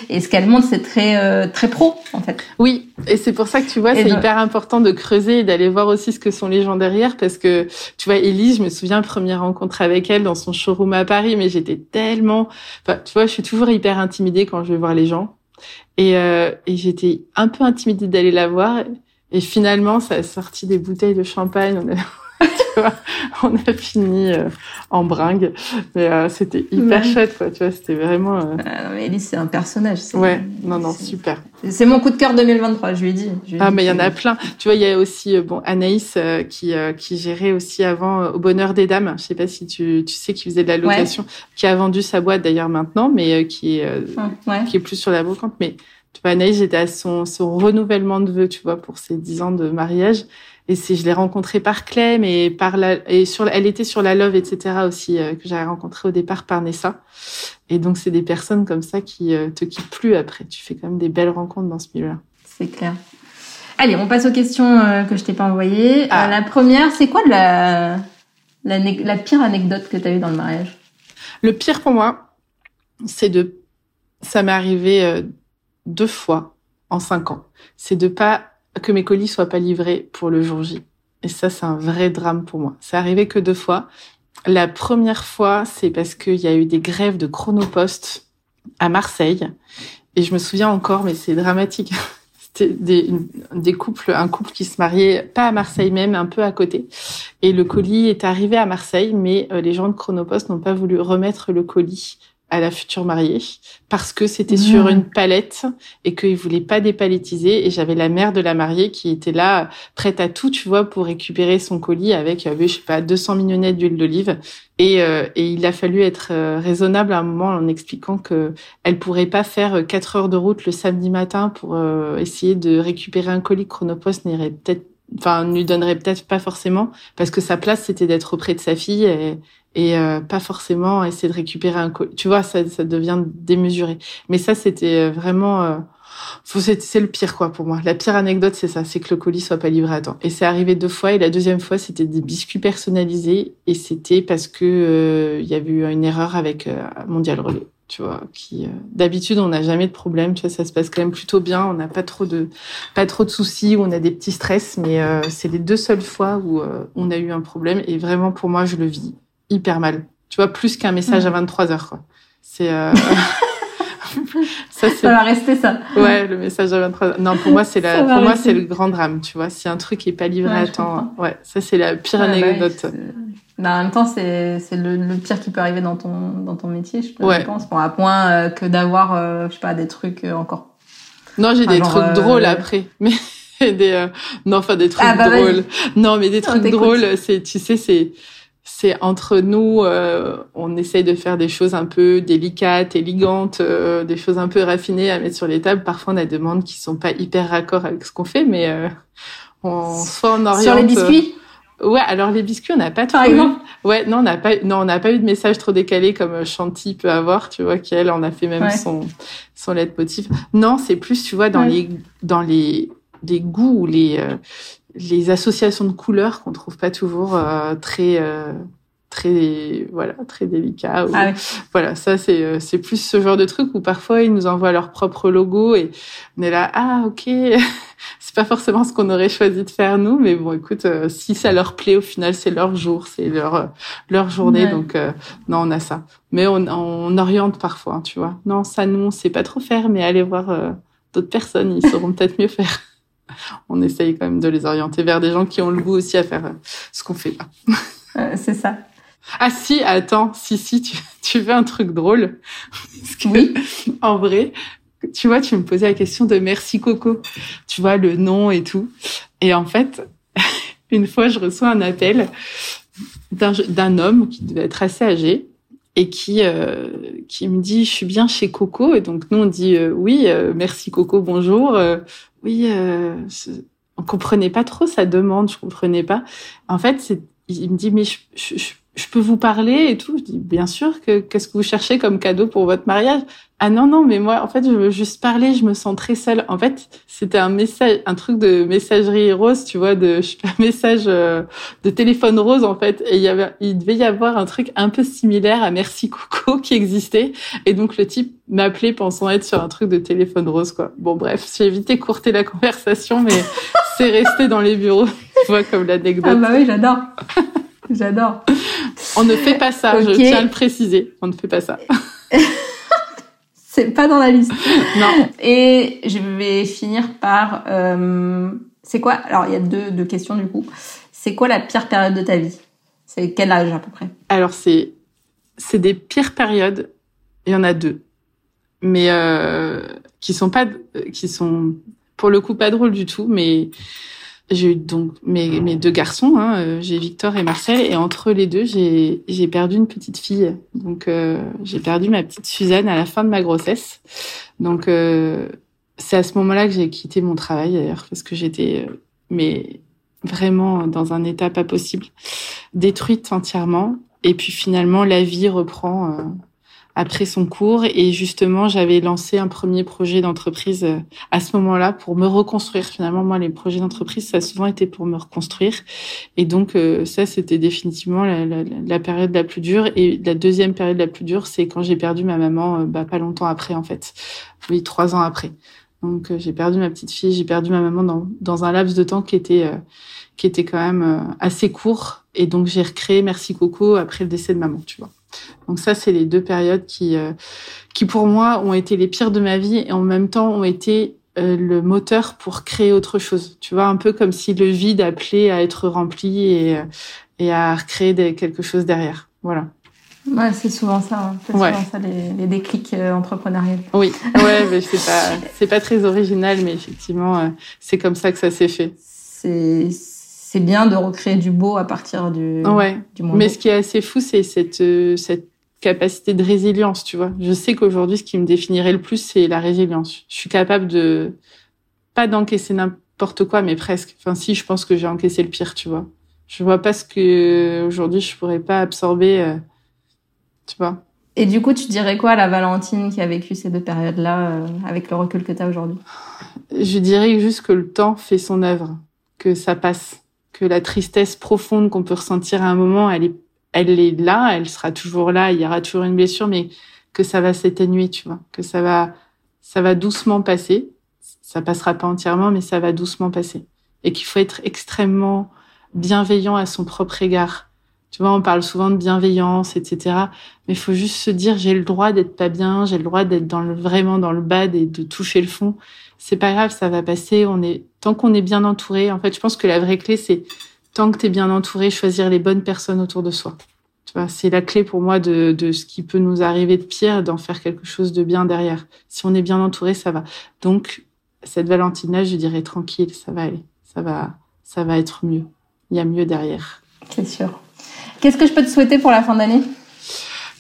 Et ce qu'elle montre, c'est très, euh, très pro, en fait. Oui, et c'est pour ça que tu vois, c'est de- hyper important de creuser et d'aller voir aussi ce que sont les gens derrière, parce que tu vois, Élise, je me souviens première rencontre avec elle dans son showroom à Paris, mais j'étais tellement, enfin, tu vois, je suis toujours hyper intimidée quand je vais voir les gens, et euh, et j'étais un peu intimidée d'aller la voir, et finalement, ça a sorti des bouteilles de champagne. On a, tu vois, on a fini euh, en bringue, mais euh, c'était hyper Ouais. chouette, quoi. Tu vois, c'était vraiment. euh, mais Elise, c'est un personnage. c'est- Ouais, non, non, super. C'est mon coup de cœur 2023, je lui ai dit. Je lui ai Ah, dit mais il y en a plein. Tu vois, il y a aussi euh, bon Anaïs qui qui gérait aussi avant au Bonheur des Dames. Je sais pas si tu tu sais qui faisait de la location, qui a vendu sa boîte d'ailleurs maintenant, mais qui est Ouais. qui est plus sur la brocante. Mais tu vois, Anaïs, j'étais à son son renouvellement de vœux, tu vois, pour ses dix ans de mariage. Et c'est, je l'ai rencontrée par Clem et par la, et sur, elle était sur la Love, etc. aussi, euh, que j'avais rencontré au départ par Nessa. Et donc, c'est des personnes comme ça qui euh, te quittent plus après. Tu fais quand même des belles rencontres dans ce milieu-là. C'est clair. Allez, on passe aux questions euh, que je t'ai pas envoyées. Ah. La première, c'est quoi la, la, la pire anecdote que tu as eue dans le mariage? Le pire pour moi, c'est de, ça m'est arrivé deux fois en cinq ans. C'est de pas que mes colis soient pas livrés pour le jour J. Et ça, c'est un vrai drame pour moi. C'est arrivé que deux fois. La première fois, c'est parce qu'il y a eu des grèves de chronopost à Marseille. Et je me souviens encore, mais c'est dramatique. C'était des, des couples, un couple qui se mariait pas à Marseille même, un peu à côté. Et le colis est arrivé à Marseille, mais euh, les gens de Chronopost n'ont pas voulu remettre le colis à la future mariée parce que c'était Mmh. sur une palette et qu'ils voulaient pas dépalettiser. Et j'avais la mère de la mariée qui était là, prête à tout, tu vois, pour récupérer son colis avec, euh, je sais pas, 200 mignonnettes d'huile d'olive. Et, euh, et il a fallu être euh, raisonnable à un moment en expliquant que elle pourrait pas faire euh, quatre heures de route le samedi matin pour euh, essayer de récupérer un colis que Chronopost n'irait peut-être, enfin, ne lui donnerait peut-être pas forcément parce que sa place c'était d'être auprès de sa fille et, et euh, pas forcément essayer de récupérer un colis. Tu vois, ça, ça devient démesuré. Mais ça, c'était vraiment, euh, c'est, le pire quoi pour moi. La pire anecdote, c'est ça, c'est que le colis soit pas livré à temps. Et c'est arrivé deux fois. Et la deuxième fois, c'était des biscuits personnalisés et c'était parce que euh, il y avait eu une erreur avec euh, Mondial Relais. Tu vois, qui euh, d'habitude on n'a jamais de problème. Tu vois, ça se passe quand même plutôt bien. On n'a pas trop de pas trop de soucis. On a des petits stress, mais euh, c'est les deux seules fois où euh, on a eu un problème. Et vraiment pour moi, je le vis hyper mal. Tu vois, plus qu'un message à 23 heures, quoi. C'est, euh... ça, c'est, Ça va rester ça. ouais, le message à 23 heures. Non, pour moi, c'est la, pour moi, c'est le grand drame, tu vois. Si un truc est pas livré Ouais, à temps, ouais, ça, c'est la pire Ouais, bah oui, anecdote. bah, en même temps, c'est c'est le, le pire qui peut arriver dans ton dans ton métier, je, Ouais. pense. Bon, à point euh, que d'avoir, euh, je sais pas, des trucs euh, encore. Non, j'ai des genre, trucs euh, drôles après, mais des, euh, non, enfin des trucs Ah, bah, vas-y. drôles. Non, mais des trucs drôles, c'est, tu sais, c'est, c'est entre nous, euh, on essaye de faire des choses un peu délicates, élégantes, euh, des choses un peu raffinées à mettre sur les tables. Parfois, on a des demandes qui sont pas hyper raccord avec ce qu'on fait, mais euh, on, soit on oriente. Sur les biscuits? Ouais, alors les biscuits, on n'a pas trop eu. Ouais, non, on n'a pas, non, on n'a pas eu de message trop décalé comme euh, Chanty peut avoir, tu vois, qu'elle en a fait même son son lettre motif. Non, c'est plus, tu vois, dans les dans les les goûts les euh, les associations de couleurs qu'on trouve pas toujours euh, très très voilà très délicat ah voilà ça c'est c'est plus ce genre de truc où parfois ils nous envoient leur propre logo et on est là ah ok c'est pas forcément ce qu'on aurait choisi de faire nous mais bon écoute euh, si ça leur plaît au final c'est leur jour c'est leur euh, leur journée donc euh, non on a ça. Mais on, on oriente parfois hein, tu vois. Non ça nous on sait pas trop faire mais allez voir d'autres personnes ils sauront peut-être mieux faire on essaye quand même de les orienter vers des gens qui ont le goût aussi à faire ce qu'on fait là c'est ça ah si, attends, si, si, tu, tu veux un truc drôle. oui. En vrai, tu vois, tu me posais la question de merci Coco. Tu vois, le nom et tout. Et en fait, une fois, je reçois un appel d'un homme qui devait être assez âgé et qui euh, qui me dit je suis bien chez Coco. Et donc nous on dit euh, oui euh, merci Coco bonjour. Oui on comprenait pas trop sa demande je comprenais pas. En fait il me dit mais je, je, je peux vous parler et tout. Je dis, bien sûr, que qu'est-ce que vous cherchez comme cadeau pour votre mariage? Ah non, non, mais moi, en fait, je veux juste parler, je me sens très seule. En fait, c'était un message, un truc de messagerie rose, tu vois, de un message euh, de téléphone rose, en fait. Et il y avait, il devait y avoir un truc un peu similaire à Merci Coco qui existait. Et donc, le type m'appelait pensant être sur un truc de téléphone rose, quoi. Bon, bref, j'ai évité courter la conversation, mais c'est resté dans les bureaux, tu vois, comme l'anecdote. Ah bah oui, j'adore. J'adore. On ne fait pas ça, je tiens à le préciser. On ne fait pas ça. c'est pas dans la liste. Non. Et je vais finir par. Euh, c'est quoi Alors, il y a deux, deux questions du coup. C'est quoi la pire période de ta vie? C'est quel âge à peu près? Alors, c'est c'est des pires périodes. Il y en a deux, mais euh, qui sont pas qui sont pour le coup pas drôles du tout, mais j'ai eu donc mes, mes deux garçons, hein, euh, j'ai Victor et Marcel, et entre les deux, j'ai j'ai perdu une petite fille. Donc euh, j'ai perdu ma petite Suzanne à la fin de ma grossesse. Donc euh, c'est à ce moment-là que j'ai quitté mon travail d'ailleurs parce que j'étais mais vraiment dans un état pas possible, détruite entièrement. Et puis finalement la vie reprend après son cours. Et justement, j'avais lancé un premier projet d'entreprise euh, à ce moment-là pour me reconstruire. Finalement, moi, les projets d'entreprise, ça a souvent été pour me reconstruire. Et donc, euh, ça, c'était définitivement la, la, la, période la plus dure. Et la deuxième période la plus dure, c'est quand j'ai perdu ma maman, euh, bah, pas longtemps après, en fait. Oui, trois ans après. Donc, j'ai perdu ma petite fille, j'ai perdu ma maman dans, dans un laps de temps qui était, qui était quand même assez court. Et donc, j'ai recréé Merci Coco après le décès de maman, tu vois. Donc ça, c'est les deux périodes qui, euh, qui pour moi ont été les pires de ma vie et en même temps ont été euh, le moteur pour créer autre chose. Tu vois, un peu comme si le vide appelait à être rempli et, euh, et à recréer des, quelque chose derrière. Voilà. Ouais, c'est souvent ça. Hein. C'est souvent ça les, les déclics entrepreneuriels. Oui, ouais, mais c'est pas c'est pas très original, mais effectivement, c'est comme ça que ça s'est fait. C'est c'est bien de recréer du beau à partir du, ouais. du monde. Mais ce qui est assez fou, c'est cette, euh, cette capacité de résilience, tu vois. Je sais qu'aujourd'hui, ce qui me définirait le plus, c'est la résilience. Je suis capable de, pas d'encaisser n'importe quoi, mais presque. Enfin, si, je pense que j'ai encaissé le pire, tu vois. Je vois pas ce que, aujourd'hui, je pourrais pas absorber, euh, tu vois. Et du coup, tu dirais quoi à la Valentine qui a vécu ces deux périodes-là, euh, avec le recul que tu as aujourd'hui? Je dirais juste que le temps fait son œuvre, que ça passe que la tristesse profonde qu'on peut ressentir à un moment, elle est, elle est là, elle sera toujours là, il y aura toujours une blessure, mais que ça va s'éténuer, tu vois, que ça va, ça va doucement passer. Ça passera pas entièrement, mais ça va doucement passer. Et qu'il faut être extrêmement bienveillant à son propre égard. Tu vois, on parle souvent de bienveillance, etc. Mais il faut juste se dire, j'ai le droit d'être pas bien, j'ai le droit d'être vraiment dans le bad et de toucher le fond c'est pas grave, ça va passer. On est tant qu'on est bien entouré. En fait, je pense que la vraie clé, c'est tant que tu es bien entouré, choisir les bonnes personnes autour de soi. Tu vois, c'est la clé pour moi de, de ce qui peut nous arriver de pire, d'en faire quelque chose de bien derrière. Si on est bien entouré, ça va. Donc, cette Valentina, je dirais tranquille, ça va aller. Ça va, ça va être mieux. Il y a mieux derrière. C'est sûr. Qu'est-ce que je peux te souhaiter pour la fin d'année?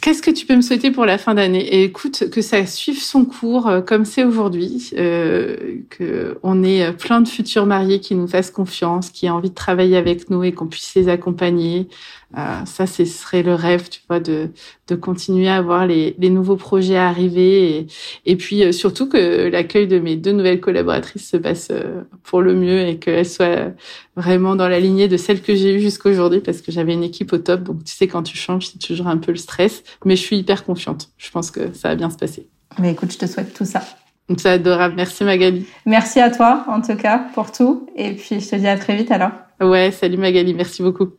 Qu'est-ce que tu peux me souhaiter pour la fin d'année? Écoute, que ça suive son cours euh, comme c'est aujourd'hui, euh, que on ait plein de futurs mariés qui nous fassent confiance, qui aient envie de travailler avec nous et qu'on puisse les accompagner. Euh, ça, ce serait le rêve, tu vois, de, de continuer à voir les, les nouveaux projets arriver et, et puis euh, surtout que l'accueil de mes deux nouvelles collaboratrices se passe euh, pour le mieux et qu'elles soient vraiment dans la lignée de celles que j'ai eues jusqu'à aujourd'hui parce que j'avais une équipe au top. Donc, tu sais, quand tu changes, c'est toujours un peu le stress mais je suis hyper confiante. Je pense que ça va bien se passer. Mais écoute, je te souhaite tout ça. C'est adorable. Merci Magali. Merci à toi, en tout cas, pour tout. Et puis, je te dis à très vite alors. Ouais, salut Magali. Merci beaucoup.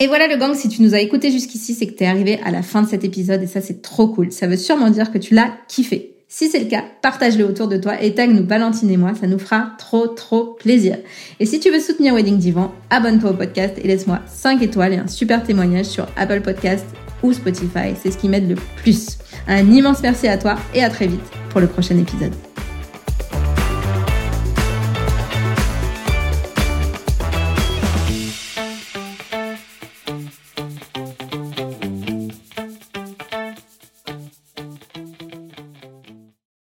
Et voilà le gang, si tu nous as écouté jusqu'ici, c'est que t'es arrivé à la fin de cet épisode et ça c'est trop cool. Ça veut sûrement dire que tu l'as kiffé. Si c'est le cas, partage-le autour de toi et tag nous Valentine et moi, ça nous fera trop trop plaisir. Et si tu veux soutenir Wedding Divan, abonne-toi au podcast et laisse-moi 5 étoiles et un super témoignage sur Apple Podcast ou Spotify, c'est ce qui m'aide le plus. Un immense merci à toi et à très vite pour le prochain épisode.